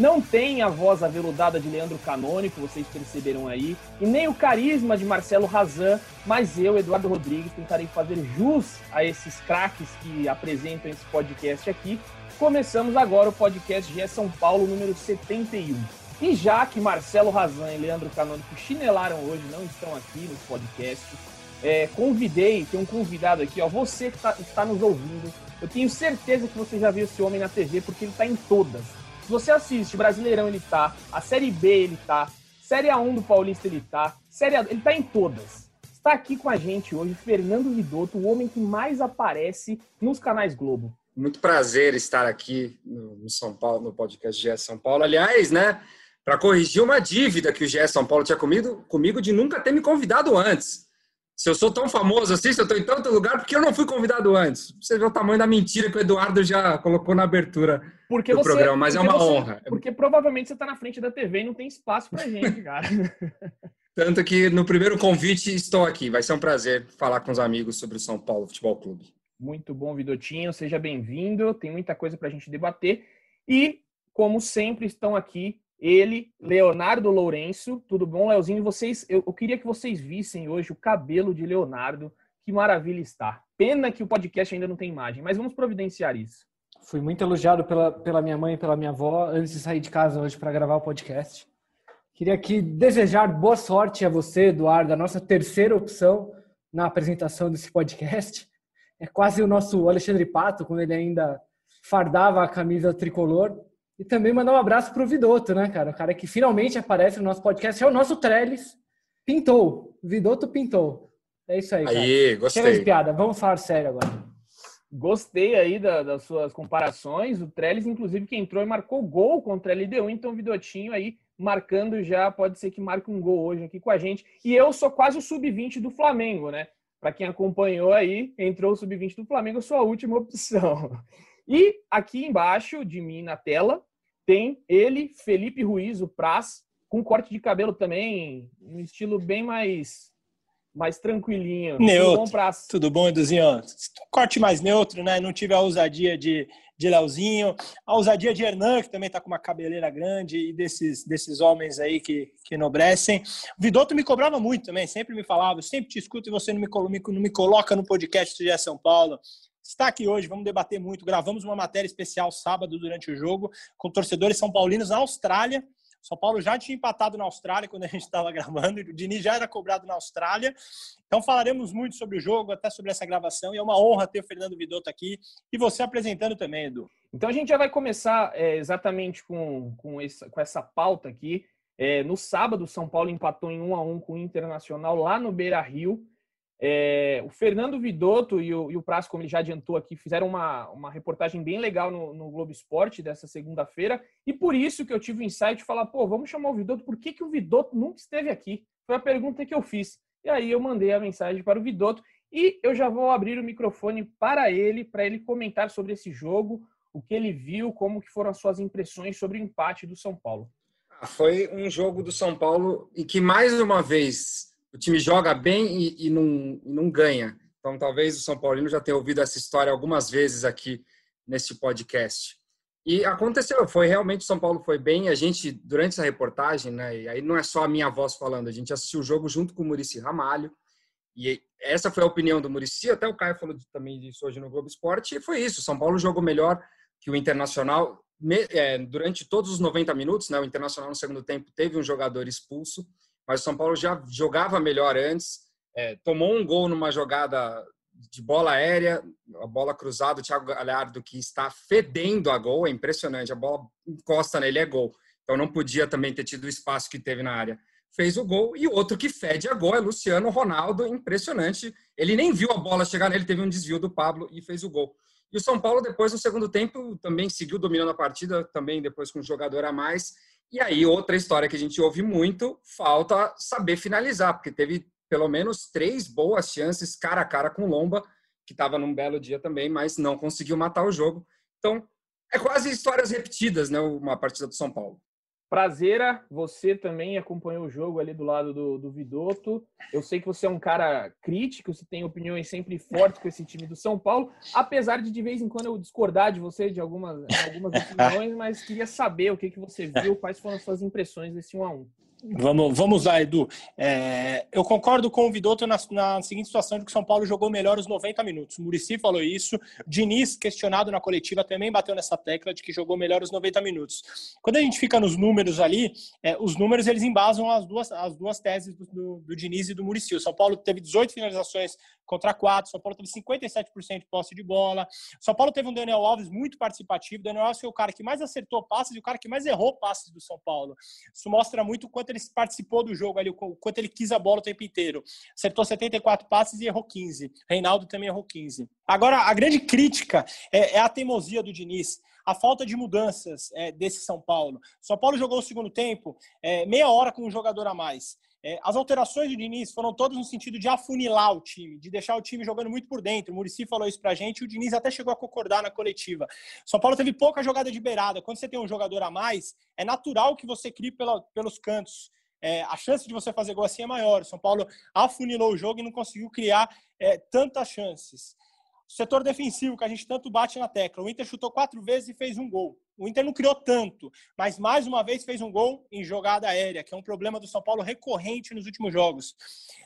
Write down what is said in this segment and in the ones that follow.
Não tem a voz aveludada de Leandro Canônico, vocês perceberam aí, e nem o carisma de Marcelo Razan, mas eu, Eduardo Rodrigues, tentarei fazer jus a esses craques que apresentam esse podcast aqui. Começamos agora o podcast GE São Paulo número 71. E já que Marcelo Razan e Leandro Canônico chinelaram hoje, não estão aqui no podcast, é, convidei, tem um convidado aqui, ó, você que tá, está nos ouvindo, eu tenho certeza que você já viu esse homem na TV, porque ele está em todas. Você assiste Brasileirão, ele tá, a Série B ele tá, Série A1 do Paulista ele tá, Série A, ele tá em todas. Está aqui com a gente hoje Fernando Vidotto, o homem que mais aparece nos canais Globo. Muito prazer estar aqui no São Paulo, no podcast GE São Paulo. Aliás, né, para corrigir uma dívida que o GE São Paulo tinha comigo, comigo de nunca ter me convidado antes se eu sou tão famoso assim, se eu estou em tanto lugar, porque eu não fui convidado antes. Você vê o tamanho da mentira que o Eduardo já colocou na abertura porque do você, programa, mas é uma você, honra. Porque provavelmente você está na frente da TV e não tem espaço para gente, cara. Tanto que no primeiro convite estou aqui. Vai ser um prazer falar com os amigos sobre o São Paulo Futebol Clube. Muito bom, Vidotinho. Seja bem-vindo. Tem muita coisa para a gente debater. E, como sempre, estão aqui ele, Leonardo Lourenço. Tudo bom, Leozinho? Vocês, eu, eu, queria que vocês vissem hoje o cabelo de Leonardo. Que maravilha está. Pena que o podcast ainda não tem imagem, mas vamos providenciar isso. Fui muito elogiado pela, pela minha mãe e pela minha avó antes de sair de casa hoje para gravar o podcast. Queria aqui desejar boa sorte a você, Eduardo, a nossa terceira opção na apresentação desse podcast. É quase o nosso Alexandre Pato, quando ele ainda fardava a camisa tricolor. E também mandar um abraço pro Vidotto, né, cara? O cara que finalmente aparece no nosso podcast é o nosso Trellis. Pintou. Vidotto pintou. É isso aí, cara. Aí, gostei. Chega de piada. Vamos falar sério agora. Gostei aí da, das suas comparações. O Trellis, inclusive, que entrou e marcou gol contra a LDU. Então, o Vidotinho aí marcando já. Pode ser que marque um gol hoje aqui com a gente. E eu sou quase o sub-20 do Flamengo, né? Para quem acompanhou aí, entrou o sub-20 do Flamengo, eu sou a última opção. E aqui embaixo de mim na tela, tem ele, Felipe Ruiz, o Praz, com corte de cabelo também, um estilo bem mais mais tranquilinho. Neutro. Tudo bom, Tudo bom, Eduzinho? Corte mais neutro, né? Não tive a ousadia de, de Leozinho, a ousadia de Hernan, que também tá com uma cabeleira grande, e desses, desses homens aí que, que enobrecem. O Vidotto me cobrava muito também, sempre me falava, sempre te escuto e você não me, não me coloca no podcast do São Paulo está aqui hoje, vamos debater muito. Gravamos uma matéria especial sábado durante o jogo com torcedores são paulinos na Austrália. São Paulo já tinha empatado na Austrália quando a gente estava gravando, o Dini já era cobrado na Austrália. Então falaremos muito sobre o jogo, até sobre essa gravação, e é uma honra ter o Fernando Vidotto aqui e você apresentando também, Edu. Então a gente já vai começar é, exatamente com, com, essa, com essa pauta aqui. É, no sábado, São Paulo empatou em 1 a 1 com o Internacional lá no Beira Rio. É, o Fernando Vidotto e o, e o Prazo, como ele já adiantou aqui, fizeram uma, uma reportagem bem legal no, no Globo Esporte dessa segunda-feira, e por isso que eu tive o insight de falar, pô, vamos chamar o Vidotto, por que, que o Vidotto nunca esteve aqui? Foi a pergunta que eu fiz. E aí eu mandei a mensagem para o Vidotto, e eu já vou abrir o microfone para ele, para ele comentar sobre esse jogo, o que ele viu, como que foram as suas impressões sobre o empate do São Paulo. Ah, foi um jogo do São Paulo e que, mais uma vez, o time joga bem e, e, não, não ganha. Então, talvez o São Paulino já tenha ouvido essa história algumas vezes aqui nesse podcast. E aconteceu, foi realmente o São Paulo foi bem. A gente, durante essa reportagem, né, e aí não é só a minha voz falando, a gente assistiu o jogo junto com o Murici Ramalho. E essa foi a opinião do Murici, até o Caio falou também disso hoje no Globo Esporte, e foi isso. São Paulo jogou melhor que o Internacional é, durante todos os 90 minutos. Né, o Internacional, no segundo tempo, teve um jogador expulso mas o São Paulo já jogava melhor antes, é, tomou um gol numa jogada de bola aérea, a bola cruzada, o Thiago Galhardo que está fedendo a gol, é impressionante, a bola encosta nele, é gol. Então não podia também ter tido o espaço que teve na área. Fez o gol e outro que fede a gol é Luciano Ronaldo, impressionante. Ele nem viu a bola chegar nele, teve um desvio do Pablo e fez o gol. E o São Paulo depois no segundo tempo também seguiu dominando a partida, também depois com um jogador a mais E aí, outra história que a gente ouve muito, falta saber finalizar, porque teve pelo menos três boas chances cara a cara com Lomba, que estava num belo dia também, mas não conseguiu matar o jogo. Então, é quase histórias repetidas, né? Uma partida do São Paulo. Prazeira, você também acompanhou o jogo ali do lado do, do Vidotto. Eu sei que você é um cara crítico, você tem opiniões sempre fortes com esse time do São Paulo, apesar de de vez em quando eu discordar de você de algumas, algumas opiniões, mas queria saber o que, que você viu, quais foram as suas impressões desse 1 a 1 Vamos, vamos lá, Edu. É, eu concordo com o Vidotto na, na, seguinte situação de que o São Paulo jogou melhor os 90 minutos. O Murici falou isso. Diniz, questionado na coletiva, também bateu nessa tecla de que jogou melhor os 90 minutos. Quando a gente fica nos números ali, é, os números eles embasam as duas, as duas teses do, do, do Diniz e do Murici. O São Paulo teve 18 finalizações contra 4, o São Paulo teve 57% de posse de bola. O São Paulo teve um Daniel Alves muito participativo. O Daniel Alves foi o cara que mais acertou passes e o cara que mais errou passes do São Paulo. Isso mostra muito quanto quanto ele participou do jogo ali, o quanto ele quis a bola o tempo inteiro. Acertou 74 passes e errou 15. Reinaldo também errou 15. Agora, a grande crítica é, é a teimosia do Diniz a falta de mudanças é, desse São Paulo. São Paulo jogou o segundo tempo é, meia hora com um jogador a mais. É, as alterações do Diniz foram todas no sentido de afunilar o time, de deixar o time jogando muito por dentro. O Murici falou isso pra gente e o Diniz até chegou a concordar na coletiva. São Paulo teve pouca jogada de beirada. Quando você tem um jogador a mais, é natural que você crie pela, pelos cantos. É, a chance de você fazer gol assim é maior. São Paulo afunilou o jogo e não conseguiu criar é, tantas chances. O setor defensivo, que a gente tanto bate na tecla. O Inter chutou quatro vezes e fez um gol. O Inter não criou tanto, mas mais uma vez fez um gol em jogada aérea, que é um problema do São Paulo recorrente nos últimos jogos.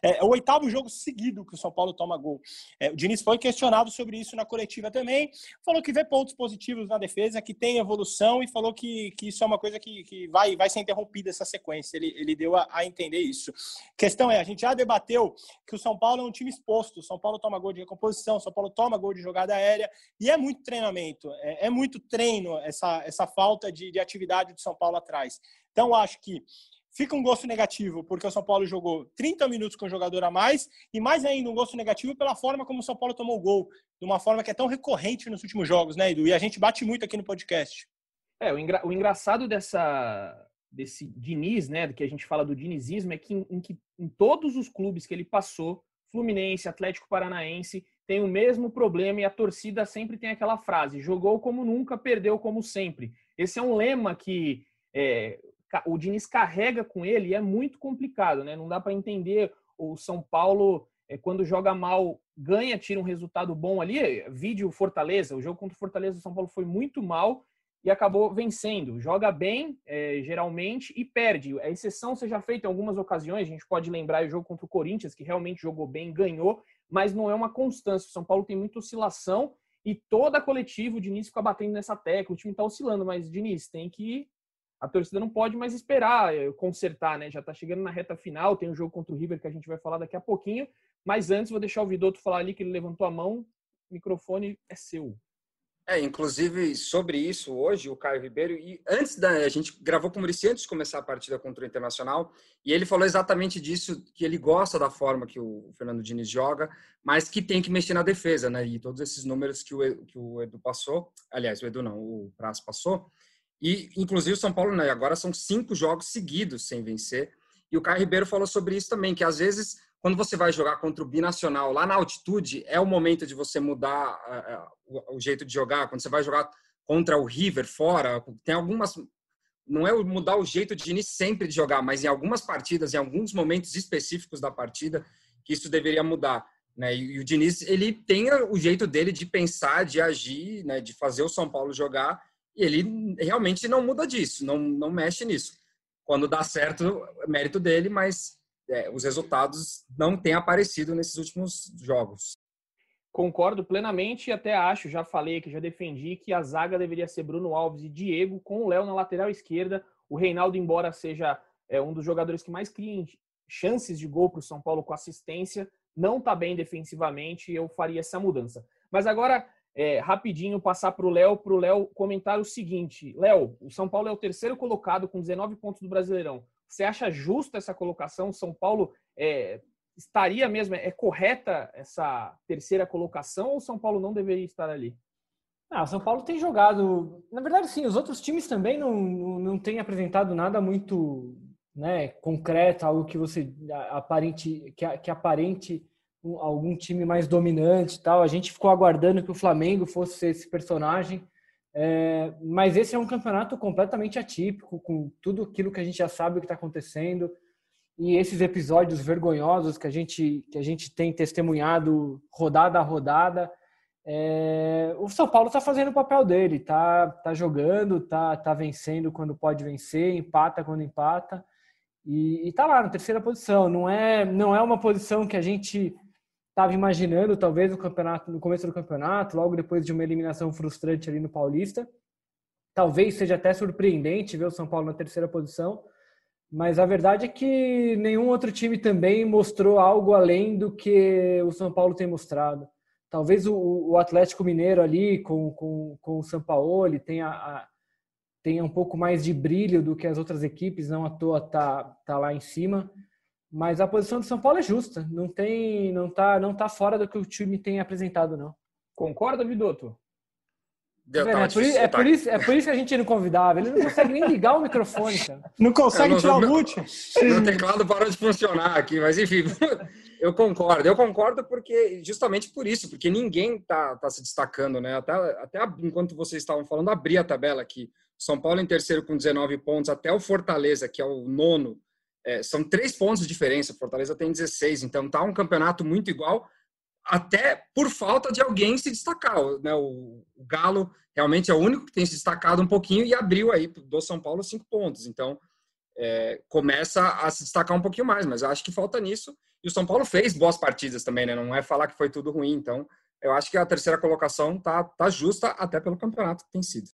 É, é o oitavo jogo seguido que o São Paulo toma gol. É, o Diniz foi questionado sobre isso na coletiva também, falou que vê pontos positivos na defesa, que tem evolução e falou que, que isso é uma coisa que, que vai, vai ser interrompida essa sequência. Ele, ele deu a, a entender isso. A questão é, a gente já debateu que o São Paulo é um time exposto. O São Paulo toma gol de recomposição, o São Paulo toma gol de jogada aérea e é muito treinamento, é, é muito treino essa essa falta de, de atividade do São Paulo atrás. Então, acho que fica um gosto negativo porque o São Paulo jogou 30 minutos com o jogador a mais e mais ainda um gosto negativo pela forma como o São Paulo tomou o gol, de uma forma que é tão recorrente nos últimos jogos, né, Edu? E a gente bate muito aqui no podcast. É, o, engra o engraçado dessa desse Diniz, né, que a gente fala do dinizismo, é que em, em, que em todos os clubes que ele passou, Fluminense, Atlético Paranaense, tem o mesmo problema e a torcida sempre tem aquela frase: jogou como nunca, perdeu como sempre. Esse é um lema que é, o Diniz carrega com ele e é muito complicado, né? Não dá para entender o São Paulo é, quando joga mal ganha, tira um resultado bom ali. Vídeo Fortaleza, o jogo contra o Fortaleza, o São Paulo foi muito mal e acabou vencendo. Joga bem, é, geralmente, e perde. A exceção seja feita em algumas ocasiões, a gente pode lembrar o jogo contra o Corinthians, que realmente jogou bem, ganhou, mas não é uma constância. O São Paulo tem muita oscilação e toda a coletiva, o Diniz fica batendo nessa tecla, o time está oscilando, mas Diniz tem que. A torcida não pode mais esperar eh, consertar, né? Já está chegando na reta final, tem o um jogo contra o River que a gente vai falar daqui a pouquinho. Mas antes, vou deixar o Vidotto falar ali que ele levantou a mão. O microfone é seu. É, inclusive sobre isso hoje, o Caio Ribeiro, e antes da. A gente gravou com o Murici antes de começar a partida contra o Internacional, e ele falou exatamente disso, que ele gosta da forma que o Fernando Diniz joga, mas que tem que mexer na defesa, né? E todos esses números que o, que o Edu passou, aliás, o Edu não, o Praz passou, e inclusive o São Paulo, né, agora são cinco jogos seguidos sem vencer, e o Caio Ribeiro falou sobre isso também, que às vezes quando você vai jogar contra o binacional lá na altitude, é o momento de você mudar uh, o, jeito de jogar. Quando você vai jogar contra o River fora, tem algumas. Não é mudar o jeito de início sempre de jogar, mas em algumas partidas, em alguns momentos específicos da partida, que isso deveria mudar. Né? E, o Diniz, ele tem o jeito dele de pensar, de agir, né? de fazer o São Paulo jogar, e ele realmente não muda disso, não, não mexe nisso. Quando dá certo, mérito dele, mas é, os resultados não têm aparecido nesses últimos jogos. Concordo plenamente e até acho, já falei que já defendi que a zaga deveria ser Bruno Alves e Diego, com o Léo na lateral esquerda. O Reinaldo, embora seja é, um dos jogadores que mais criem chances de gol para o São Paulo com assistência, não está bem defensivamente eu faria essa mudança. Mas agora, é, rapidinho, passar para o Léo, para o Léo comentar o seguinte. Léo, o São Paulo é o terceiro colocado com 19 pontos do Brasileirão. Você acha justa essa colocação? São Paulo é, estaria mesmo, é correta essa terceira colocação ou São Paulo não deveria estar ali? Ah, São Paulo tem jogado. Na verdade, sim, os outros times também não, não, não têm apresentado nada muito né, concreto, algo que você aparente, que, que aparente algum time mais dominante tal. A gente ficou aguardando que o Flamengo fosse esse personagem. É, mas esse é um campeonato completamente atípico, com tudo aquilo que a gente já sabe o que está acontecendo. E esses episódios vergonhosos que a gente, que a gente tem testemunhado rodada a rodada. É, o São Paulo está fazendo o papel dele, tá, tá jogando, tá, tá vencendo quando pode vencer, empata quando empata e, está lá na terceira posição. Não é, não é uma posição que a gente estava imaginando, talvez no campeonato, no começo do campeonato, logo depois de uma eliminação frustrante ali no Paulista. Talvez seja até surpreendente ver o São Paulo na terceira posição, mas a verdade é que nenhum outro time também mostrou algo além do que o São Paulo tem mostrado. Talvez o, o Atlético Mineiro ali com, com, com o São Paulo tenha, a, tenha um pouco mais de brilho do que as outras equipes, não à toa tá, tá lá em cima. Mas a posição do São Paulo é justa, não tem, não tá, não tá fora do que o time tem apresentado, não. Concorda, Vidoto? Deu, é, por, é, por isso, é por isso que a gente não convidava. Ele não consegue nem ligar o microfone, cara. Não consegue tirar o mute. Meu teclado parou de funcionar aqui, mas enfim, eu concordo. Eu concordo porque justamente por isso, porque ninguém tá, tá se destacando, né? Até, até enquanto vocês estavam falando, abri a tabela aqui. São Paulo em terceiro com 19 pontos, até o Fortaleza, que é o nono, é, são três pontos de diferença. Fortaleza tem 16, então tá um campeonato muito igual até por falta de alguém se destacar. Né? O, o, Galo realmente é o único que tem se destacado um pouquinho e abriu aí do São Paulo cinco pontos. Então, é, começa a se destacar um pouquinho mais, mas eu acho que falta nisso. E o São Paulo fez boas partidas também, né? Não é falar que foi tudo ruim. Então, eu acho que a terceira colocação tá, tá justa até pelo campeonato que tem sido.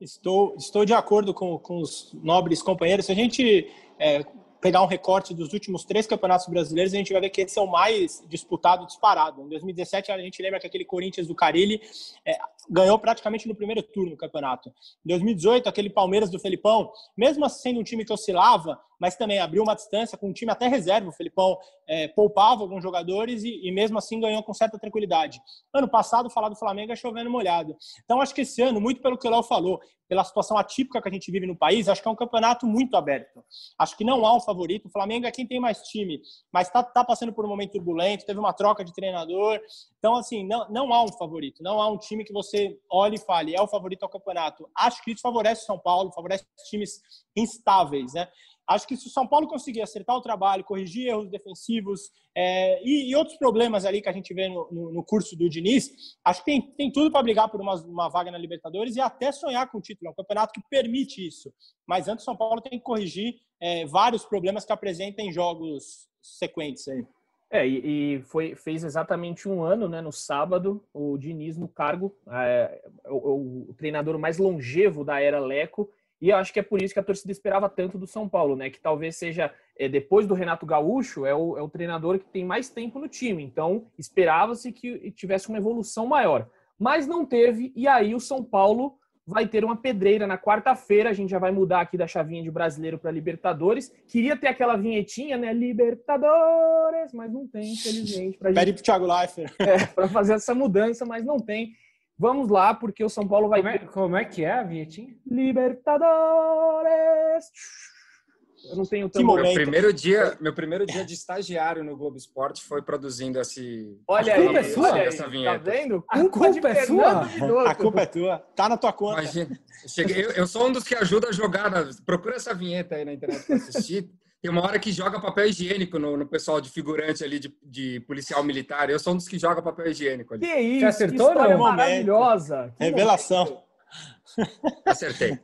Estou, estou de acordo com, com os nobres companheiros. Se a gente é, pegar um recorte dos últimos três campeonatos brasileiros, a gente vai ver que esse é o mais disputado, disparado. Em 2017, a gente lembra que aquele Corinthians do Carilli é, ganhou praticamente no primeiro turno do campeonato. Em 2018, aquele Palmeiras do Felipão, mesmo sendo um time que oscilava, mas também abriu uma distância com um time até reserva. O Felipão é, poupava alguns jogadores e, e, mesmo assim ganhou com certa tranquilidade. Ano passado, falar do Flamengo é chovendo molhado. Então, acho que esse ano, muito pelo que o Léo falou, pela situação atípica que a gente vive no país, acho que é um campeonato muito aberto. Acho que não há um favorito. O Flamengo é quem tem mais time, mas está tá passando por um momento turbulento, teve uma troca de treinador. Então, assim, não, não há um favorito. Não há um time que você olhe e fale, é o favorito ao campeonato. Acho que isso favorece o São Paulo, favorece times instáveis, né? Acho que se o São Paulo conseguir acertar o trabalho, corrigir erros defensivos é, e, e, outros problemas ali que a gente vê no, no, no curso do Diniz, acho que tem, tem tudo para brigar por uma, uma, vaga na Libertadores e até sonhar com o título. É um campeonato que permite isso. Mas antes o São Paulo tem que corrigir é, vários problemas que apresenta em jogos sequentes aí. É, e, foi, fez exatamente um ano, né, no sábado, o Diniz no cargo, é, o, o, treinador mais longevo da era Leco, e eu acho que é por isso que a torcida esperava tanto do São Paulo, né? Que talvez seja, é, depois do Renato Gaúcho, é o, é o treinador que tem mais tempo no time. Então, esperava-se que tivesse uma evolução maior. Mas não teve, e aí o São Paulo vai ter uma pedreira na quarta-feira. A gente já vai mudar aqui da chavinha de brasileiro para Libertadores. Queria ter aquela vinhetinha, né? Libertadores, mas não tem, infelizmente. Pra Pede gente... pro Thiago Leifert. É, para fazer essa mudança, mas não tem. Vamos lá, porque o São Paulo vai. Como é, como é que é a vinhetinha? Libertadores! Eu não tenho tanto. Meu primeiro dia, meu primeiro dia de estagiário no Globo Esporte foi produzindo esse. Olha aí, é sua, essa tá vinheta. Tá vendo? A culpa, culpa é sua. A culpa é tua. Tá na tua conta. Imagina, eu, cheguei, eu, eu, sou um dos que ajuda a jogar. Na, procura essa vinheta aí na internet para assistir. Tem uma hora que joga papel higiênico no, no pessoal de figurante ali, de, de, policial militar. Eu sou um dos que joga papel higiênico ali. Que isso? Você acertou, que não? Maravilhosa. Que Revelação. Acertei.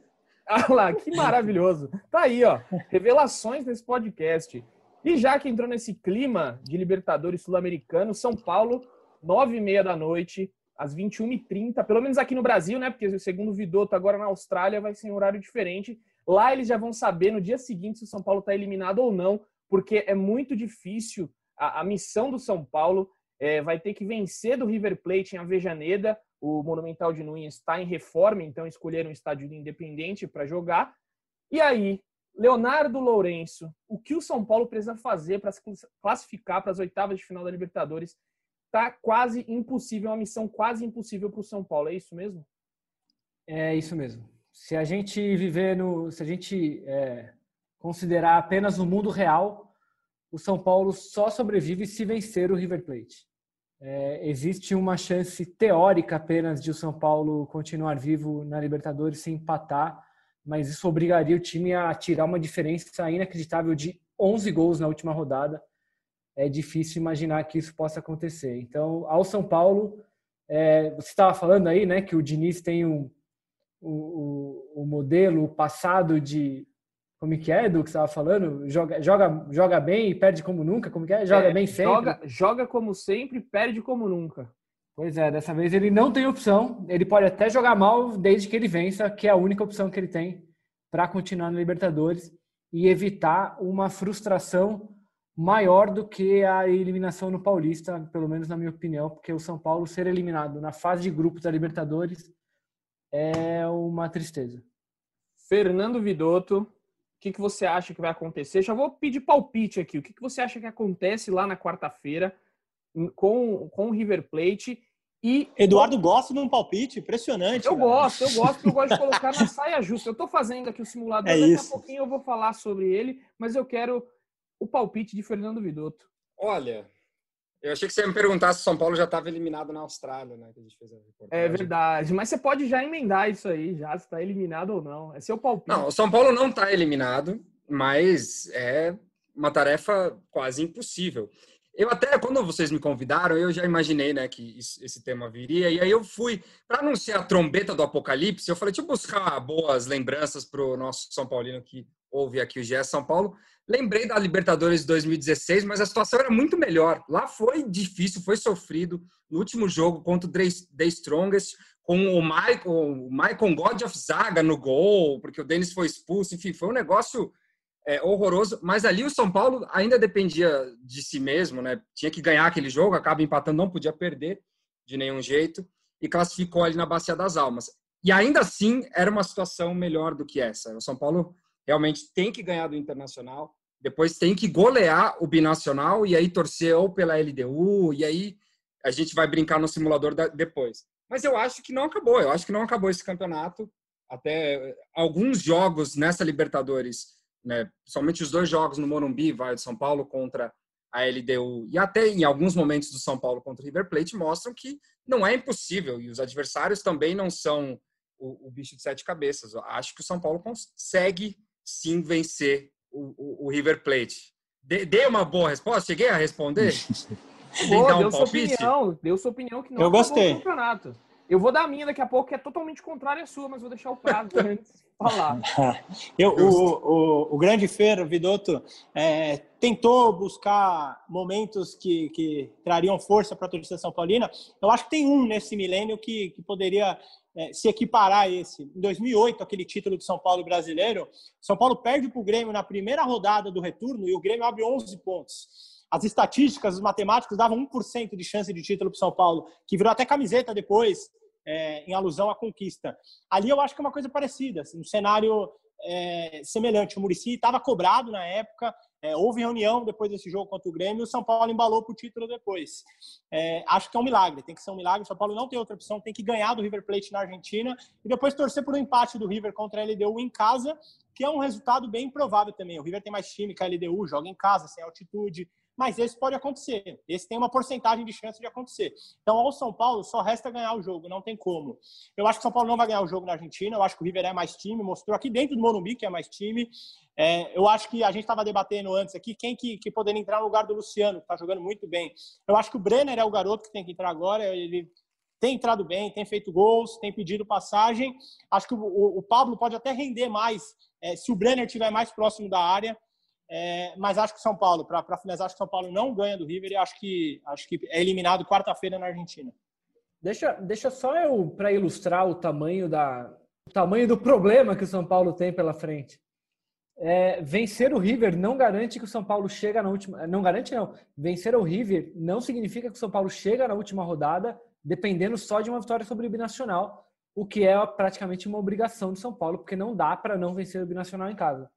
Ah lá, que maravilhoso. Tá aí, ó. Revelações nesse podcast. E já que entrou nesse clima de Libertadores Sul-Americano, São Paulo, nove e meia da noite, às 21h30, pelo menos aqui no Brasil, né? Porque segundo o Vidotto, agora na Austrália vai ser um horário diferente. Lá eles já vão saber no dia seguinte se o São Paulo está eliminado ou não, porque é muito difícil. A, a missão do São Paulo é, vai ter que vencer do River Plate em Avejaneda. O Monumental de Nunes está em reforma, então escolheram um estádio independente para jogar. E aí, Leonardo Lourenço, o que o São Paulo precisa fazer para se classificar para as oitavas de final da Libertadores? Está quase impossível, uma missão quase impossível para o São Paulo. É isso mesmo? É isso mesmo. Se a gente viver no, se a gente é, considerar apenas o mundo real, o São Paulo só sobrevive se vencer o River Plate. É, existe uma chance teórica apenas de o São Paulo continuar vivo na Libertadores sem empatar, mas isso obrigaria o time a tirar uma diferença inacreditável de 11 gols na última rodada. É difícil imaginar que isso possa acontecer. Então, ao São Paulo, é, você estava falando aí, né, que o Diniz tem um, o, o, o modelo passado de como é que é, Edu, que você estava falando? Joga, joga, joga bem e perde como nunca? Como que é? Joga é, bem sempre? Joga, joga como sempre, perde como nunca. Pois é, dessa vez ele não tem opção. Ele pode até jogar mal desde que ele vença, que é a única opção que ele tem para continuar na Libertadores e evitar uma frustração maior do que a eliminação no Paulista, pelo menos na minha opinião, porque o São Paulo ser eliminado na fase de grupos da Libertadores é uma tristeza. Fernando Vidotto, que, que você acha que vai acontecer? Já vou pedir palpite aqui. O que, que você acha que acontece lá na quarta-feira com, com o River Plate? E Eduardo gosta de um palpite impressionante. Eu cara. gosto, eu gosto, eu gosto de colocar na saia justa. Eu estou fazendo aqui o simulador, é daqui isso. a pouquinho eu vou falar sobre ele, mas eu quero o palpite de Fernando Vidotto. Olha, eu achei que você ia me perguntar se o São Paulo já estava eliminado na Austrália, né? Que a gente fez a é verdade, mas você pode já emendar isso aí, já se está eliminado ou não. É seu palpite. Não, o São Paulo não está eliminado, mas é uma tarefa quase impossível. Eu até, quando vocês me convidaram, eu já imaginei né, que esse tema viria, e aí eu fui, para anunciar a trombeta do apocalipse, eu falei, deixa eu buscar boas lembranças para o nosso São Paulino que ouve aqui o GE São Paulo. Lembrei da Libertadores de 2016, mas a situação era muito melhor. Lá foi difícil, foi sofrido. No último jogo contra o The Strongest, com o Michael, o Michael God of Zaga no gol, porque o Denis foi expulso. Enfim, foi um negócio é, horroroso. Mas ali o São Paulo ainda dependia de si mesmo, né? Tinha que ganhar aquele jogo, acaba empatando, não podia perder de nenhum jeito e classificou ali na Bacia das Almas. E ainda assim era uma situação melhor do que essa. O São Paulo realmente tem que ganhar do Internacional, depois tem que golear o Binacional e aí torcer ou pela LDU, e aí a gente vai brincar no simulador depois. Mas eu acho que não acabou, eu acho que não acabou esse campeonato. Até alguns jogos nessa Libertadores, né, somente os dois jogos no Morumbi, vai de São Paulo contra a LDU e até em alguns momentos do São Paulo contra o River Plate mostram que não é impossível e os adversários também não são o, o bicho de sete cabeças. Eu acho que o São Paulo consegue sim vencer o, o, o River Plate. Dei uma boa resposta? Cheguei a responder? Pô, um deu sua opinião, deu sua opinião que não Eu gostei. o campeonato. Eu vou dar a minha daqui a pouco, que é totalmente contrária à sua, mas vou deixar o prazo antes de falar. Eu, o, o, o, grande Fer, Vidotto, é, tentou buscar momentos que, que trariam força para a torcida São Paulina. Eu acho que tem um nesse milênio que, que poderia é, se equiparar a esse. Em 2008, aquele título de São Paulo brasileiro, São Paulo perde para o Grêmio na primeira rodada do retorno e o Grêmio abre 11 pontos. As estatísticas, os matemáticos davam 1% de chance de título para São Paulo, que virou até camiseta depois, é, em alusão à conquista. Ali eu acho que é uma coisa parecida, assim, um cenário é, semelhante. O Murici estava cobrado na época, é, houve reunião depois desse jogo contra o Grêmio e o São Paulo embalou para o título depois. É, acho que é um milagre, tem que ser um milagre. O São Paulo não tem outra opção, tem que ganhar do River Plate na Argentina e depois torcer por um empate do River contra a LDU em casa, que é um resultado bem improvável também. O River tem mais time que a LDU, joga em casa, sem altitude mas esse pode acontecer. Esse tem uma porcentagem de chance de acontecer. Então, ao São Paulo, só resta ganhar o jogo, não tem como. Eu acho que o São Paulo não vai ganhar o jogo na Argentina, eu acho que o River é mais time, mostrou aqui dentro do Morumbi que é mais time. É, eu acho que a gente estava debatendo antes aqui quem que, que poderia entrar no lugar do Luciano, que está jogando muito bem. Eu acho que o Brenner é o garoto que tem que entrar agora, ele tem entrado bem, tem feito gols, tem pedido passagem. Acho que o, o, o Pablo pode até render mais é, se o Brenner estiver mais próximo da área. É, mas acho que São Paulo, para finalizar, acho que São Paulo não ganha do River e acho que, acho que é eliminado quarta-feira na Argentina. Deixa, deixa só eu, para ilustrar o tamanho, da, o tamanho do problema que o São Paulo tem pela frente. É, vencer o River não garante que o São Paulo chega na última. Não garante, não. Vencer o River não significa que o São Paulo chega na última rodada dependendo só de uma vitória sobre o Binacional, o que é praticamente uma obrigação de São Paulo, porque não dá para não vencer o Binacional em casa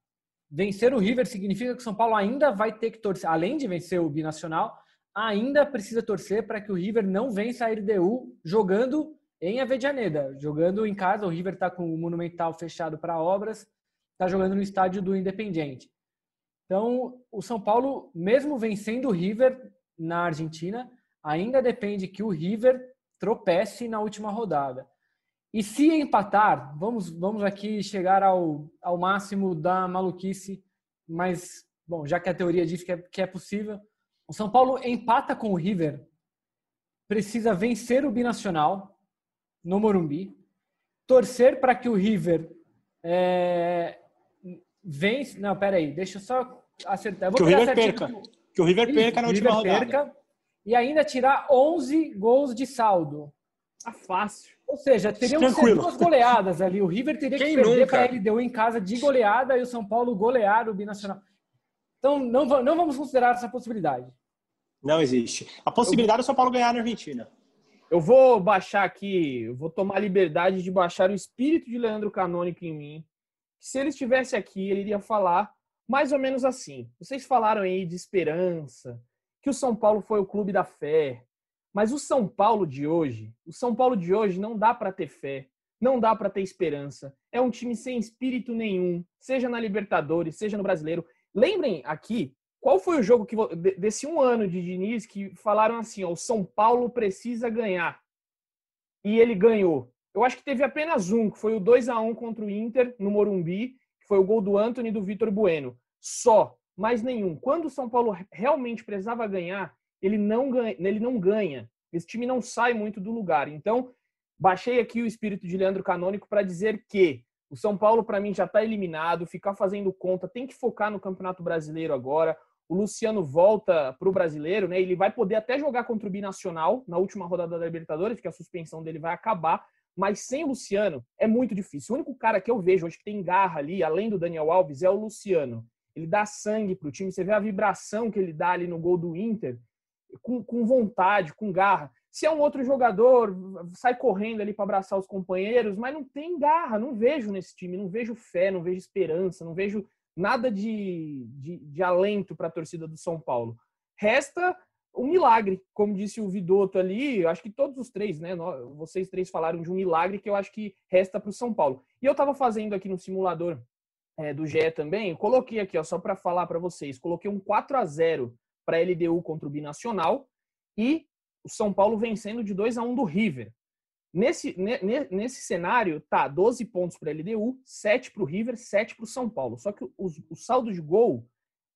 vencer o River significa que o São Paulo ainda vai ter que torcer, além de vencer o Binacional, ainda precisa torcer para que o River não vença a LDU jogando em Avedianeda, jogando em casa. O River está com o Monumental fechado para obras, está jogando no estádio do Independiente. Então, o São Paulo, mesmo vencendo o River na Argentina, ainda depende que o River tropece na última rodada. E se empatar, vamos, vamos aqui chegar ao, ao máximo da maluquice, mas, bom, já que a teoria diz que é, que é possível, o São Paulo empata com o River, precisa vencer o Binacional no Morumbi, torcer para que o River é, vence. Não, peraí, deixa eu só acertar. que o River perca. Que o River perca na última River rodada. Perca, e ainda tirar 11 gols de saldo. Tá fácil. Ou seja, teriam que ser duas goleadas ali. O River teria Quem que perder para ele deu em casa de goleada e o São Paulo golear o Binacional. Então, não, não vamos considerar essa possibilidade. Não existe. A possibilidade eu... é o São Paulo ganhar na Argentina. Eu vou baixar aqui, eu vou tomar a liberdade de baixar o espírito de Leandro Canônico em mim. Se ele estivesse aqui, ele iria falar mais ou menos assim. Vocês falaram aí de esperança, que o São Paulo foi o clube da fé, mas o São Paulo de hoje, o São Paulo de hoje não dá para ter fé, não dá para ter esperança. É um time sem espírito nenhum, seja na Libertadores, seja no Brasileiro. Lembrem aqui, qual foi o jogo que desse um ano de Diniz que falaram assim, ó, o São Paulo precisa ganhar. E ele ganhou. Eu acho que teve apenas um, que foi o 2 a 1 contra o Inter no Morumbi, que foi o gol do Anthony e do Vitor Bueno. Só, mais nenhum. Quando o São Paulo realmente precisava ganhar, ele não ganha, ele não ganha. Esse time não sai muito do lugar. Então, baixei aqui o espírito de Leandro Canônico para dizer que o São Paulo, para mim, já está eliminado, ficar fazendo conta, tem que focar no Campeonato Brasileiro agora. O Luciano volta para o brasileiro, né? Ele vai poder até jogar contra o Binacional na última rodada da Libertadores, que a suspensão dele vai acabar. Mas sem o Luciano é muito difícil. O único cara que eu vejo hoje que tem garra ali, além do Daniel Alves, é o Luciano. Ele dá sangue para o time. Você vê a vibração que ele dá ali no gol do Inter com, com vontade, com garra. Se é um outro jogador, sai correndo ali para abraçar os companheiros, mas não tem garra, não vejo nesse time, não vejo fé, não vejo esperança, não vejo nada de, de, de alento para a torcida do São Paulo. Resta um milagre, como disse o Vidotto ali, acho que todos os três, né? Vocês três falaram de um milagre que eu acho que resta para o São Paulo. E eu estava fazendo aqui no simulador é, do GE também, coloquei aqui, ó, só para falar para vocês, coloquei um 4 a 0 para a LDU contra o Binacional e o São Paulo vencendo de 2 a 1 do River. Nesse, nesse cenário, tá 12 pontos para a LDU, 7 para o River, 7 para o São Paulo. Só que o, o saldo de gol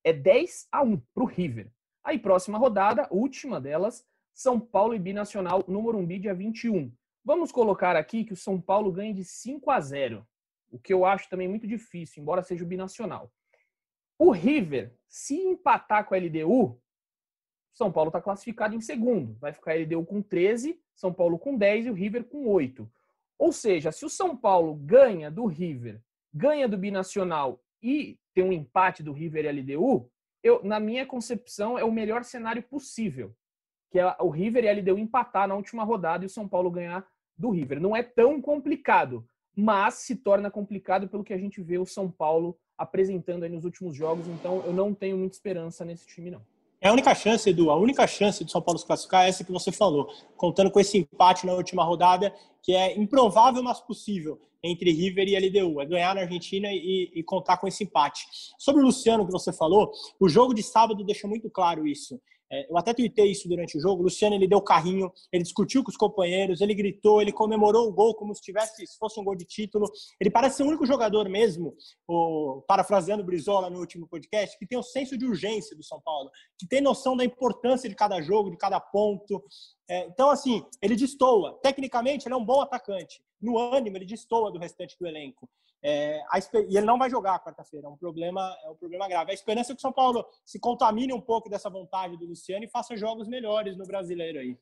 é 10 a 1 para o River. Aí, próxima rodada, última delas, São Paulo e Binacional no Morumbi, dia 21. Vamos colocar aqui que o São Paulo ganha de 5 a 0, o que eu acho também muito difícil, embora seja o Binacional. O River, se empatar com a LDU, são Paulo está classificado em segundo. Vai ficar LDU com 13, São Paulo com 10 e o River com 8. Ou seja, se o São Paulo ganha do River, ganha do Binacional e tem um empate do River e LDU, eu, na minha concepção, é o melhor cenário possível. Que é o River e a LDU empatar na última rodada e o São Paulo ganhar do River. Não é tão complicado, mas se torna complicado pelo que a gente vê o São Paulo apresentando nos últimos jogos. Então, eu não tenho muita esperança nesse time, não. É a única chance, Edu, a única chance do São Paulo se classificar é essa que você falou, contando com esse empate na última rodada, que é improvável, mas possível, entre River e LDU. É ganhar na Argentina e, e contar com esse empate. Sobre o Luciano, que você falou, o jogo de sábado deixa muito claro isso. É, eu até tuitei isso durante o jogo. O Luciano ele deu carrinho, ele discutiu com os companheiros, ele gritou, ele comemorou o gol como se tivesse se fosse um gol de título. Ele parece ser o único jogador mesmo, o, parafraseando o Brizola no último podcast, que tem o senso de urgência do São Paulo, que tem noção da importância de cada jogo, de cada ponto. É, então, assim, ele destoa. Tecnicamente, ele é um bom atacante. No ânimo, ele destoa do restante do elenco. É, a, e ele não vai jogar quarta-feira, é um problema, é um problema grave. A esperança é que o São Paulo se contamine um pouco dessa vontade do Luciano e faça jogos melhores no brasileiro aí.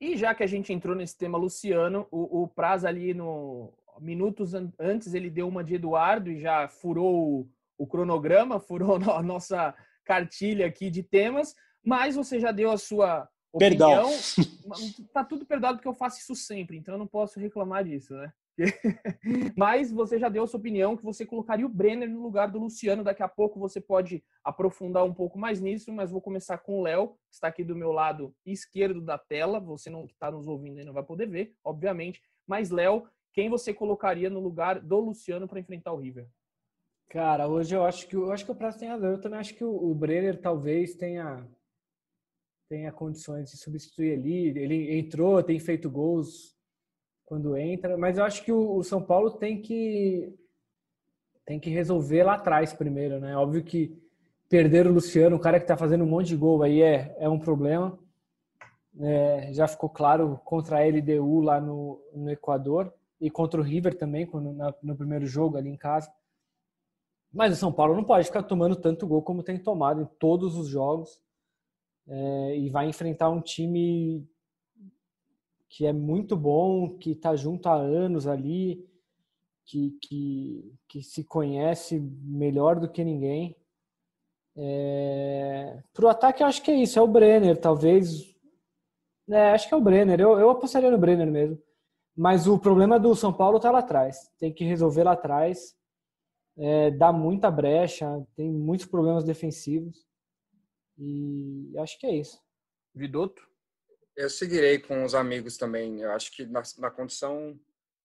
E já que a gente entrou nesse tema Luciano, o, o Praz ali no minutos antes ele deu uma de Eduardo e já furou o, o cronograma, furou a nossa cartilha aqui de temas, mas você já deu a sua opinião. Perdão. Tá tudo perdoado porque eu faço isso sempre, então eu não posso reclamar disso, né? Mas você já deu a sua opinião que você colocaria o Brenner no lugar do Luciano. Daqui a pouco você pode aprofundar um pouco mais nisso, mas vou começar com o Léo, que está aqui do meu lado esquerdo da tela. Você não está nos ouvindo e não vai poder ver, obviamente. Mas, Léo, quem você colocaria no lugar do Luciano para enfrentar o River? Cara, hoje eu acho que eu acho que o Prazo tem razão. Eu também acho que o, o Brenner talvez tenha tenha condições de substituir ele. Ele entrou, tem feito gols quando entra, mas eu acho que o, o São Paulo tem que tem que resolver lá atrás primeiro, né? Óbvio que perder o Luciano, o cara que está fazendo um monte de gol aí é, é um problema. É, já ficou claro contra a LDU lá no, no Equador e contra o River também, quando, na, no primeiro jogo ali em casa. Mas o São Paulo não pode ficar tomando tanto gol como tem tomado em todos os jogos. É, e vai enfrentar um time que é muito bom, que está junto há anos ali, que, que, que se conhece melhor do que ninguém. É... Para o ataque, eu acho que é isso, é o Brenner, talvez. É, acho que é o Brenner, eu, eu apostaria no Brenner mesmo. Mas o problema do São Paulo está lá atrás, tem que resolver lá atrás. É, dá muita brecha, tem muitos problemas defensivos. E acho que é isso. Vidoto? Eu seguirei com os amigos também. Eu acho que na, na condição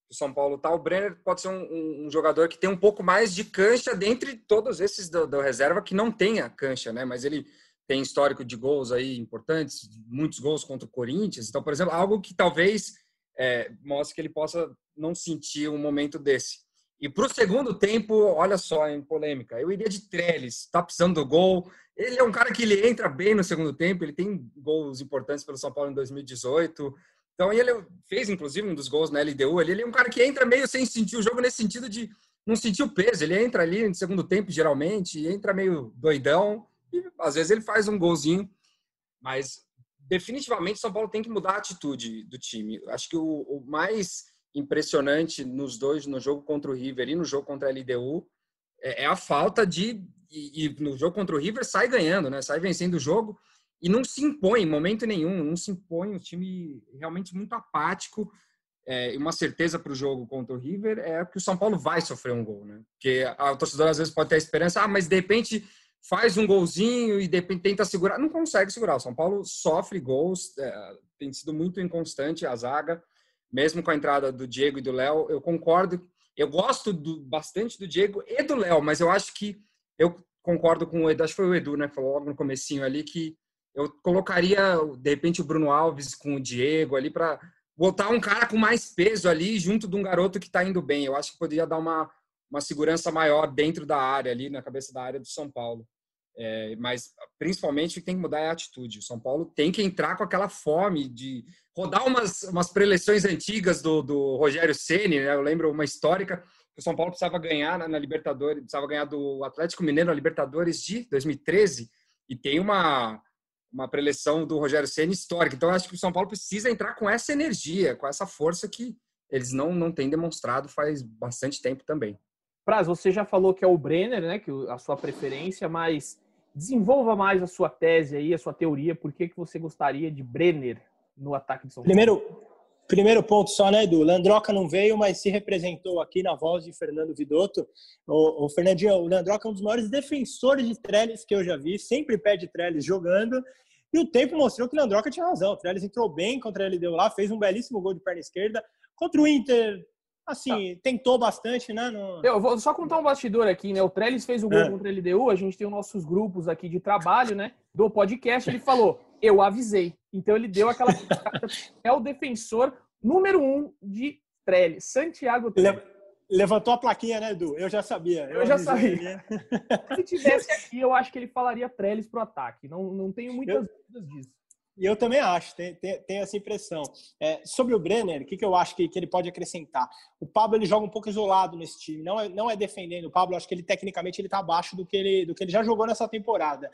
do São Paulo tá, o Brenner pode ser um, um, jogador que tem um pouco mais de cancha dentre todos esses do, do, reserva que não tenha cancha, né? Mas ele tem histórico de gols aí importantes, muitos gols contra o Corinthians. Então, por exemplo, algo que talvez é, mostre que ele possa não sentir um momento desse. E para o segundo tempo, olha só, em polêmica, eu iria de Trellis, tá precisando do gol. Ele é um cara que ele entra bem no segundo tempo, ele tem gols importantes pelo São Paulo em 2018. Então ele fez, inclusive, um dos gols na LDU. Ele, ele é um cara que entra meio sem sentir o jogo, nesse sentido de não sentir o peso. Ele entra ali no segundo tempo, geralmente, entra meio doidão. E às vezes ele faz um golzinho. Mas definitivamente São Paulo tem que mudar a atitude do time. Acho que o, o mais impressionante nos dois, no jogo contra o River e no jogo contra a LDU, é, é a falta de. E, e, no jogo contra o River sai ganhando, né? Sai vencendo o jogo e não se impõe em momento nenhum, não se impõe. Um time realmente muito apático. É, uma certeza para o jogo contra o River é que o São Paulo vai sofrer um gol, né? Porque a, o torcedor às vezes pode ter a esperança, ah, mas de repente faz um golzinho e de repente tenta segurar. Não consegue segurar. O São Paulo sofre gols, é, tem sido muito inconstante a zaga mesmo com a entrada do Diego e do Léo, eu concordo. Eu gosto do, bastante do Diego e do Léo, mas eu acho que eu concordo com o Edu, acho que foi o Edu, né, falou logo no comecinho ali que eu colocaria de repente o Bruno Alves com o Diego ali para botar um cara com mais peso ali junto de um garoto que está indo bem. Eu acho que poderia dar uma, uma segurança maior dentro da área ali na cabeça da área do São Paulo. É, mas principalmente o que tem que mudar é a atitude. O São Paulo tem que entrar com aquela fome de rodar umas, umas preleções antigas do, do Rogério Ceni, né? Eu lembro uma histórica o São Paulo precisava ganhar na, na Libertadores, precisava ganhar do Atlético Mineiro na Libertadores de 2013 e tem uma uma preleção do Rogério Ceni histórica. Então acho que o São Paulo precisa entrar com essa energia, com essa força que eles não não têm demonstrado faz bastante tempo também. Praz, você já falou que é o Brenner, né, que a sua preferência, mas Desenvolva mais a sua tese aí, a sua teoria, por que, que você gostaria de Brenner no ataque de São Paulo? Primeiro, primeiro ponto só, né, Edu? Landroca não veio, mas se representou aqui na voz de Fernando Vidotto. O, o Fernandinho, o Landroca é um dos maiores defensores de Trellis que eu já vi, sempre pede Trellis jogando. E o tempo mostrou que o Landroca tinha razão. O Trellis entrou bem contra ele, deu lá, fez um belíssimo gol de perna esquerda. Contra o Inter, Assim, tá. tentou bastante, né? No... Eu vou só contar um bastidor aqui, né? O Trellis fez o gol é. contra a LDU, a gente tem os nossos grupos aqui de trabalho, né? Do podcast, ele falou, eu avisei. Então ele deu aquela... é o defensor número um de Trellis, Santiago Trellis. Levantou a plaquinha, né, Edu? Eu já sabia. Eu, eu já sabia. Se tivesse aqui, eu acho que ele falaria Trellis pro ataque. Não, não tenho muitas eu... dúvidas disso. E eu também acho, tenho, tenho essa impressão. É, sobre o Brenner, o que, que eu acho que, que, ele pode acrescentar? O Pablo ele joga um pouco isolado nesse time, não é, não é defendendo o Pablo, acho que ele tecnicamente ele está abaixo do que ele, do que ele já jogou nessa temporada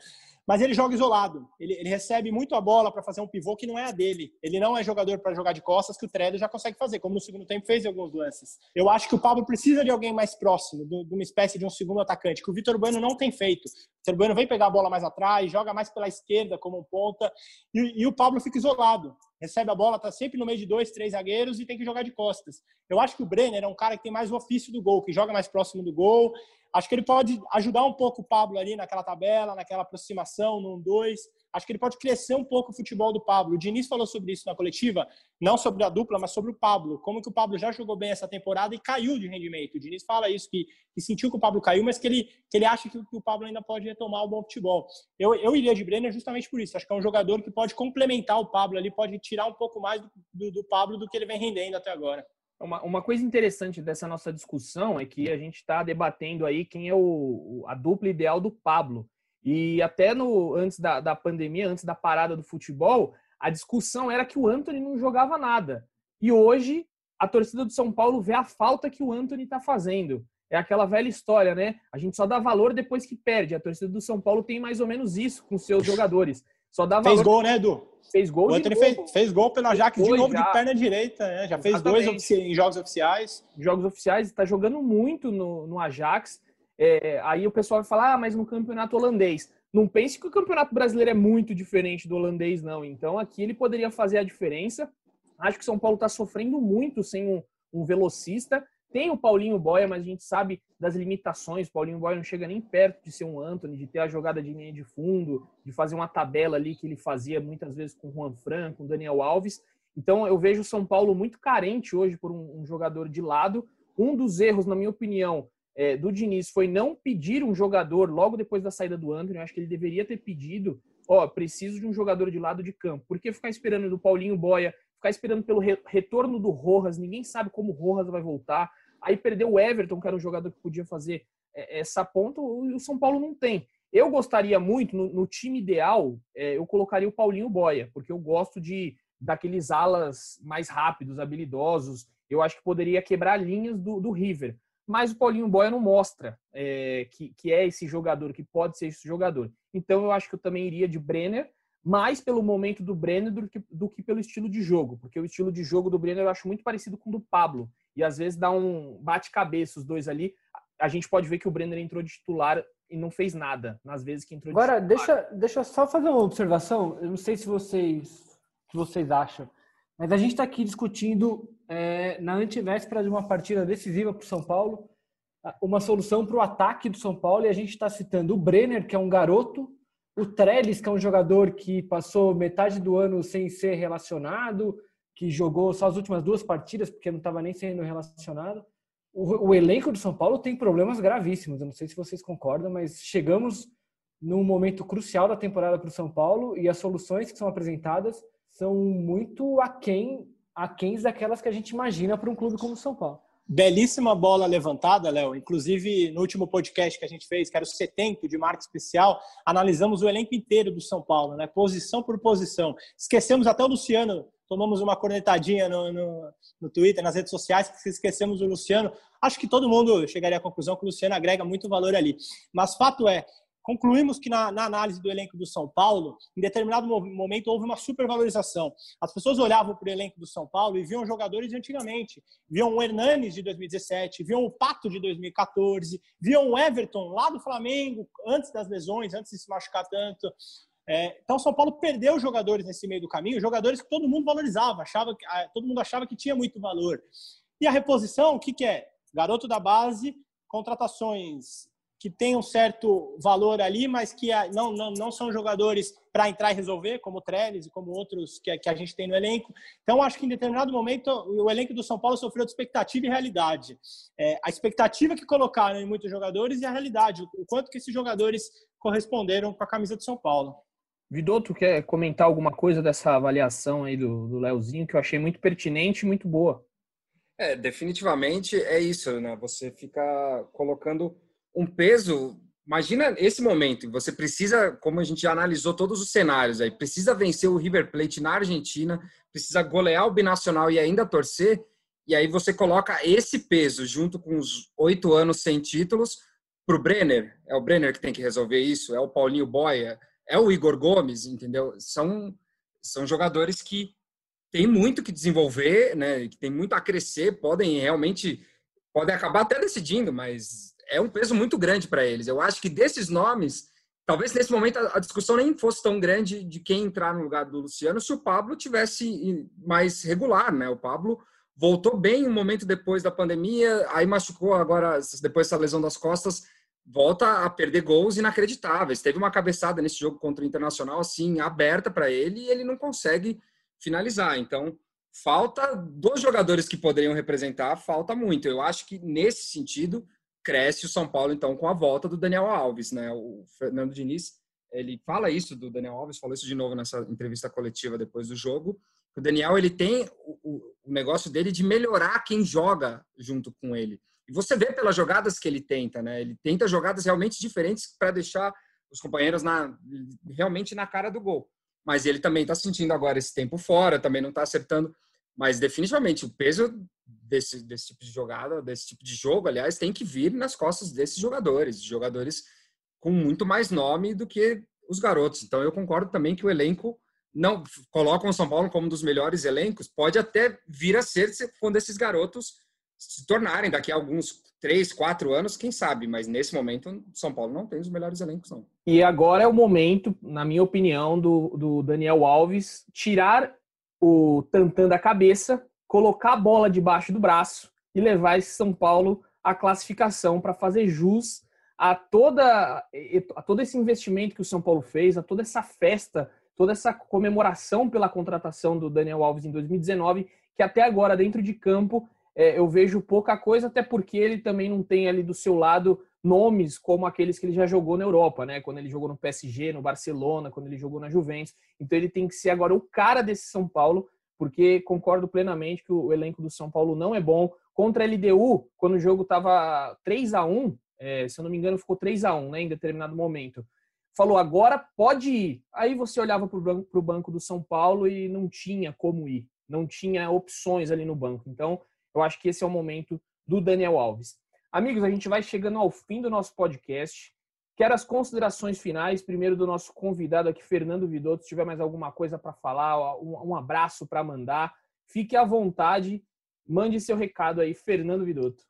mas ele joga isolado. Ele, ele recebe muito a bola para fazer um pivô que não é a dele. Ele não é jogador para jogar de costas que o Trellis já consegue fazer, como no segundo tempo fez em alguns lances. Eu acho que o Pablo precisa de alguém mais próximo, de uma espécie de um segundo atacante, que o Vitor Bueno não tem feito. O Vitor Bueno vem pegar a bola mais atrás, joga mais pela esquerda como um ponta. E, e o Pablo fica isolado. Recebe a bola, tá sempre no meio de dois, três zagueiros e tem que jogar de costas. Eu acho que o Brenner é um cara que tem mais o ofício do gol, que joga mais próximo do gol. Acho que ele pode ajudar um pouco o Pablo ali naquela tabela, naquela aproximação, no 1-2 acho que ele pode crescer um pouco o futebol do Pablo. O Diniz falou sobre isso na coletiva, não sobre a dupla, mas sobre o Pablo. Como que o Pablo já jogou bem essa temporada e caiu de rendimento. O Diniz fala isso, que, que sentiu que o Pablo caiu, mas que ele, que ele acha que, que o Pablo ainda pode retomar o bom futebol. Eu, eu iria de Brenner justamente por isso. Acho que é um jogador que pode complementar o Pablo ali, pode tirar um pouco mais do, do, do Pablo do que ele vem rendendo até agora. Uma, uma coisa interessante dessa nossa discussão é que a gente está debatendo aí quem é o, a dupla ideal do Pablo. E até no antes da, da pandemia, antes da parada do futebol, a discussão era que o Anthony não jogava nada. E hoje a torcida do São Paulo vê a falta que o Anthony está fazendo. É aquela velha história, né? A gente só dá valor depois que perde. A torcida do São Paulo tem mais ou menos isso com seus jogadores. Só dá. Fez gol, né, Edu? Fez gol. O Anthony fez, fez, gol pela Ajax de novo já. de perna direita, né? Já fez Exatamente. dois em jogos oficiais. Jogos oficiais, está jogando muito no, no Ajax. É, aí o pessoal vai falar, ah, mas no campeonato holandês. Não pense que o campeonato brasileiro é muito diferente do holandês, não. Então aqui ele poderia fazer a diferença. Acho que o São Paulo está sofrendo muito sem um, um, velocista. Tem o Paulinho Boia, mas a gente sabe das limitações. O Paulinho Boia não chega nem perto de ser um Anthony, de ter a jogada de linha de fundo, de fazer uma tabela ali que ele fazia muitas vezes com o Juan Fran, com o Daniel Alves. Então eu vejo o São Paulo muito carente hoje por um, um jogador de lado. Um dos erros, na minha opinião, é, do Diniz foi não pedir um jogador logo depois da saída do Anthony. Eu acho que ele deveria ter pedido, ó, preciso de um jogador de lado de campo. Por que ficar esperando do Paulinho Boia, ficar esperando pelo re retorno do Rojas? Ninguém sabe como o Rojas vai voltar. Aí perdeu o Everton, que era um jogador que podia fazer é, essa ponta, e o São Paulo não tem. Eu gostaria muito, no, no time ideal, é, eu colocaria o Paulinho Boia, porque eu gosto de daqueles alas mais rápidos, habilidosos. Eu acho que poderia quebrar linhas do, do River mas o Paulinho Boia não mostra é, que, que é esse jogador, que pode ser esse jogador. Então eu acho que eu também iria de Brenner, mais pelo momento do Brenner do que, do que pelo estilo de jogo, porque o estilo de jogo do Brenner eu acho muito parecido com o do Pablo, e às vezes dá um bate-cabeça os dois ali. A gente pode ver que o Brenner entrou de titular e não fez nada nas vezes que entrou de Agora, titular. deixa, deixa eu só fazer uma observação, eu não sei se vocês, se vocês acham, mas a gente está aqui discutindo é, na antivéspera de uma partida decisiva para o São Paulo, uma solução para o ataque do São Paulo, e a gente está citando o Brenner, que é um garoto, o Trellis, que é um jogador que passou metade do ano sem ser relacionado, que jogou só as últimas duas partidas, porque não estava nem sendo relacionado. O, o, elenco do São Paulo tem problemas gravíssimos, eu não sei se vocês concordam, mas chegamos num momento crucial da temporada para o São Paulo e as soluções que são apresentadas são muito aquém, aquém daquelas que a gente imagina para um clube como o São Paulo. Belíssima bola levantada, Léo. Inclusive, no último podcast que a gente fez, que era o 70 de marca especial, analisamos o elenco inteiro do São Paulo, né? posição por posição. Esquecemos até o Luciano, tomamos uma cornetadinha no, no, no Twitter, nas redes sociais, que esquecemos o Luciano. Acho que todo mundo chegaria à conclusão que o Luciano agrega muito valor ali. Mas fato é, Concluímos que na, na, análise do elenco do São Paulo, em determinado momento houve uma supervalorização. As pessoas olhavam para o elenco do São Paulo e viam jogadores de antigamente. Viam o Hernanes de 2017, viam o Pato de 2014, viam o Everton lá do Flamengo, antes das lesões, antes de se machucar tanto. É, então, São Paulo perdeu jogadores nesse meio do caminho, jogadores que todo mundo valorizava, achava que, todo mundo achava que tinha muito valor. E a reposição, o que, que é? Garoto da base, contratações que tem um certo valor ali, mas que não, não, não são jogadores para entrar e resolver, como o Trellis e como outros que, que a gente tem no elenco. Então, acho que em determinado momento o elenco do São Paulo sofreu de expectativa e realidade. É, a expectativa que colocaram em muitos jogadores e a realidade, o quanto que esses jogadores corresponderam com a camisa do São Paulo. Vidotto quer comentar alguma coisa dessa avaliação aí do, do Leozinho que eu achei muito pertinente e muito boa. É, definitivamente é isso, né? Você fica colocando um peso. Imagina esse momento, você precisa, como a gente já analisou todos os cenários aí, precisa vencer o River Plate na Argentina, precisa golear o binacional e ainda torcer, e aí você coloca esse peso junto com os oito anos sem títulos para o Brenner. É o Brenner que tem que resolver isso, é o Paulinho Boia, é o Igor Gomes, entendeu? São, são jogadores que têm muito que desenvolver, né? Que têm muito a crescer, podem realmente podem acabar até decidindo, mas é um peso muito grande para eles. Eu acho que desses nomes, talvez nesse momento a discussão nem fosse tão grande de quem entrar no lugar do Luciano se o Pablo tivesse mais regular, né? O Pablo voltou bem um momento depois da pandemia, aí machucou agora depois dessa lesão das costas, volta a perder gols inacreditáveis. Teve uma cabeçada nesse jogo contra o Internacional assim aberta para ele e ele não consegue finalizar. Então, falta dos jogadores que poderiam representar, falta muito. Eu acho que nesse sentido cresce o São Paulo então com a volta do Daniel Alves, né? O Fernando Diniz, ele fala isso do Daniel Alves, falou isso de novo nessa entrevista coletiva depois do jogo. O Daniel ele tem o, o negócio dele de melhorar quem joga junto com ele. E você vê pelas jogadas que ele tenta, né? Ele tenta jogadas realmente diferentes para deixar os companheiros na, realmente na cara do gol. Mas ele também está sentindo agora esse tempo fora, também não está acertando. Mas definitivamente o peso desse, desse tipo de jogada, desse tipo de jogo, aliás, tem que vir nas costas desses jogadores, jogadores com muito mais nome do que os garotos. Então eu concordo também que o elenco não colocam o São Paulo como um dos melhores elencos, pode até vir a ser quando esses garotos se tornarem daqui a alguns três, quatro anos, quem sabe, mas nesse momento São Paulo não tem os melhores elencos, não. E agora é o momento, na minha opinião, do, do Daniel Alves tirar o tantã da cabeça, colocar a bola debaixo do braço e levar esse São Paulo à classificação para fazer jus a toda a todo esse investimento que o São Paulo fez, a toda essa festa, toda essa comemoração pela contratação do Daniel Alves em 2019, que até agora dentro de campo é, eu vejo pouca coisa, até porque ele também não tem ali do seu lado nomes como aqueles que ele já jogou na Europa, né? Quando ele jogou no PSG, no Barcelona, quando ele jogou na Juventus. Então ele tem que ser agora o cara desse São Paulo, porque concordo plenamente que o elenco do São Paulo não é bom. Contra a LDU, quando o jogo estava 3 a 1 é, se eu não me engano, ficou 3 a 1 né, em determinado momento. Falou, agora pode ir. Aí você olhava para o banco, banco do São Paulo e não tinha como ir. Não tinha opções ali no banco. Então, eu acho que esse é o momento do Daniel Alves. Amigos, a gente vai chegando ao fim do nosso podcast. Quero as considerações finais, primeiro do nosso convidado aqui, Fernando Vidotto. Se tiver mais alguma coisa para falar, um, abraço para mandar, fique à vontade, mande seu recado aí, Fernando Vidotto.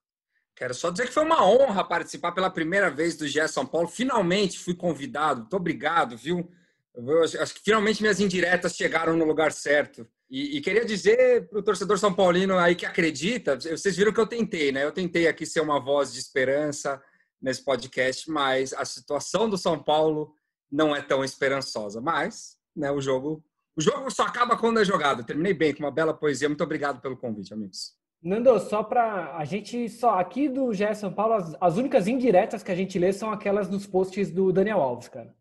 Quero só dizer que foi uma honra participar pela primeira vez do GE São Paulo. Finalmente fui convidado. Muito obrigado, viu? Eu acho que finalmente minhas indiretas chegaram no lugar certo. E, e queria dizer para o torcedor São Paulino aí que acredita, vocês viram que eu tentei, né? Eu tentei aqui ser uma voz de esperança nesse podcast, mas a situação do São Paulo não é tão esperançosa. Mas, né, o jogo, o jogo só acaba quando é jogado. Terminei bem com uma bela poesia. Muito obrigado pelo convite, amigos. Nando, só para a gente só aqui do GE São Paulo, as, as, únicas indiretas que a gente lê são aquelas dos posts do Daniel Alves, cara.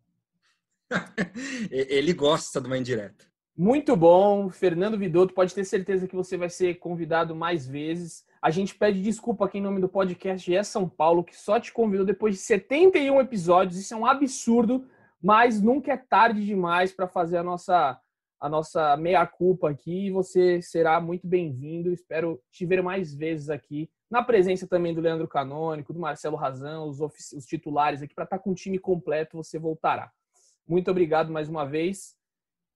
Ele gosta de uma indireta. Muito bom, Fernando Vidotto, pode ter certeza que você vai ser convidado mais vezes. A gente pede desculpa aqui em nome do podcast GE São Paulo, que só te convidou depois de 71 episódios. Isso é um absurdo, mas nunca é tarde demais para fazer a nossa a nossa meia-culpa aqui você será muito bem-vindo. Espero te ver mais vezes aqui, na presença também do Leandro Canônico, do Marcelo Razão, os, os titulares aqui, para estar tá com o time completo, você voltará. Muito obrigado mais uma vez.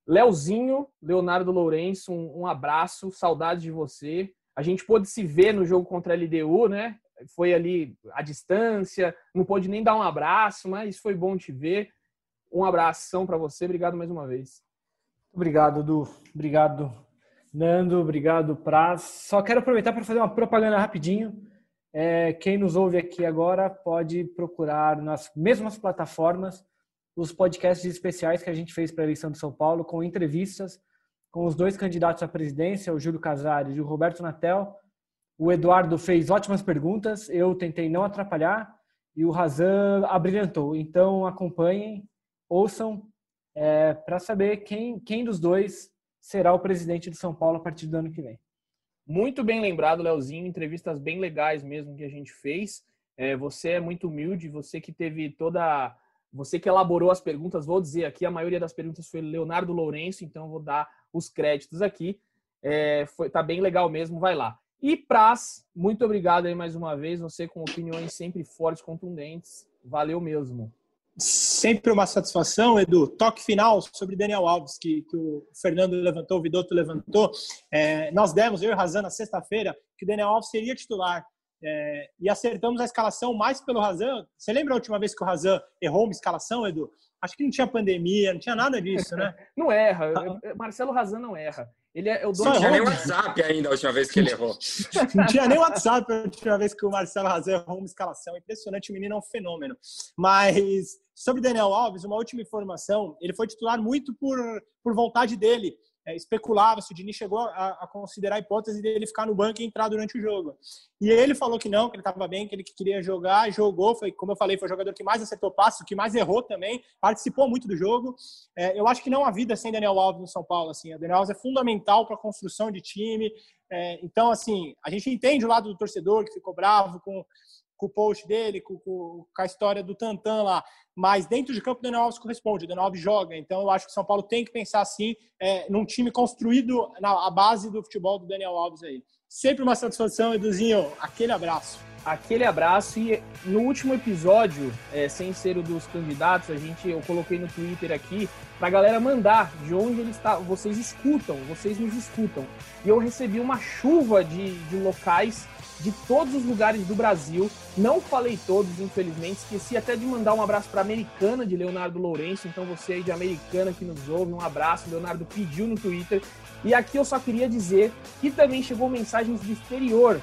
Leozinho, Leonardo Lourenço, um, um abraço, saudade de você. A gente pôde se ver no jogo contra a LDU, né? Foi ali à distância, não pôde nem dar um abraço, mas foi bom te ver. Um abração para você, obrigado mais uma vez. Obrigado, Du. Obrigado, Nando. Obrigado, Praz. Só quero aproveitar para fazer uma propaganda rapidinho. É, quem nos ouve aqui agora pode procurar nas mesmas plataformas os podcasts especiais que a gente fez para a eleição de São Paulo, com entrevistas com os dois candidatos à presidência, o Júlio Casares e o Roberto Natel. O Eduardo fez ótimas perguntas, eu tentei não atrapalhar e o Razan abrilhantou. Então acompanhem, ouçam é, para saber quem, quem dos dois será o presidente do São Paulo a partir do ano que vem. Muito bem lembrado, Leozinho. Entrevistas bem legais mesmo que a gente fez. É, você é muito humilde, você que teve toda. Você que elaborou as perguntas, vou dizer aqui, a maioria das perguntas foi Leonardo Lourenço, então vou dar os créditos aqui. É, foi, tá bem legal mesmo, vai lá. E Praz, muito obrigado aí mais uma vez, você com opiniões sempre fortes, contundentes. Valeu mesmo. Sempre uma satisfação, Edu. Toque final sobre Daniel Alves, que, que o Fernando levantou, o Vidotto levantou. É, nós demos, eu e Razan, na sexta-feira, que o Daniel Alves seria titular é, e acertamos a escalação mais pelo Razan. Você lembra a última vez que o Razan errou uma escalação, Edu? Acho que não tinha pandemia, não tinha nada disso, né? não erra. Ah. Marcelo Razan não erra. Ele é, é o dono Não tinha nem WhatsApp ainda a última vez que ele errou. não tinha nem WhatsApp a última vez que o Marcelo Razan errou uma escalação. Impressionante, o menino é um fenômeno. Mas sobre Daniel Alves, uma última informação: ele foi titular muito por, por vontade dele é, especulava se o Dini chegou a, a, considerar a hipótese dele ficar no banco e entrar durante o jogo. E ele falou que não, que ele estava bem, que ele queria jogar, jogou, foi, como eu falei, foi o jogador que mais acertou passos, que mais errou também, participou muito do jogo. É, eu acho que não há vida sem Daniel Alves no São Paulo, assim, o Daniel Alves é fundamental para a construção de time, é, então, assim, a gente entende o lado do torcedor que ficou bravo com com o post dele, com, com, com, a história do Tantan lá. Mas dentro de campo, o Daniel Alves corresponde, o Daniel Alves joga. Então eu acho que o São Paulo tem que pensar assim, é, num time construído na base do futebol do Daniel Alves aí. Sempre uma satisfação, Eduzinho. Aquele abraço. Aquele abraço. E no último episódio, é, sem ser o dos candidatos, a gente, eu coloquei no Twitter aqui pra galera mandar de onde eles está, vocês escutam, vocês nos escutam. E eu recebi uma chuva de, de locais de todos os lugares do Brasil. Não falei todos, infelizmente. Esqueci até de mandar um abraço para Americana de Leonardo Lourenço. Então, você aí de Americana que nos ouve, um abraço. Leonardo pediu no Twitter. E aqui eu só queria dizer que também chegou mensagens do exterior.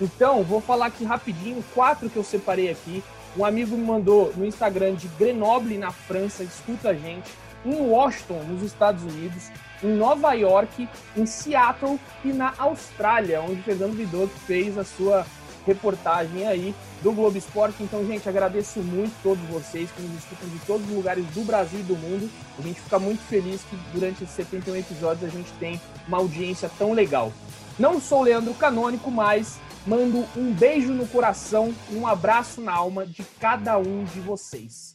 Então, vou falar aqui rapidinho, quatro que eu separei aqui. Um amigo me mandou no Instagram de Grenoble, na França, escuta a gente. Em Washington, nos Estados Unidos em Nova York, em Seattle e na Austrália, onde Fernando Vidotto fez a sua reportagem aí do Globo Esporte. Então, gente, agradeço muito todos vocês que nos escutam de todos os lugares do Brasil e do mundo. A gente fica muito feliz que durante esses 71 episódios a gente tem uma audiência tão legal. Não sou Leandro Canônico, mas mando um beijo no coração e um abraço na alma de cada um de vocês.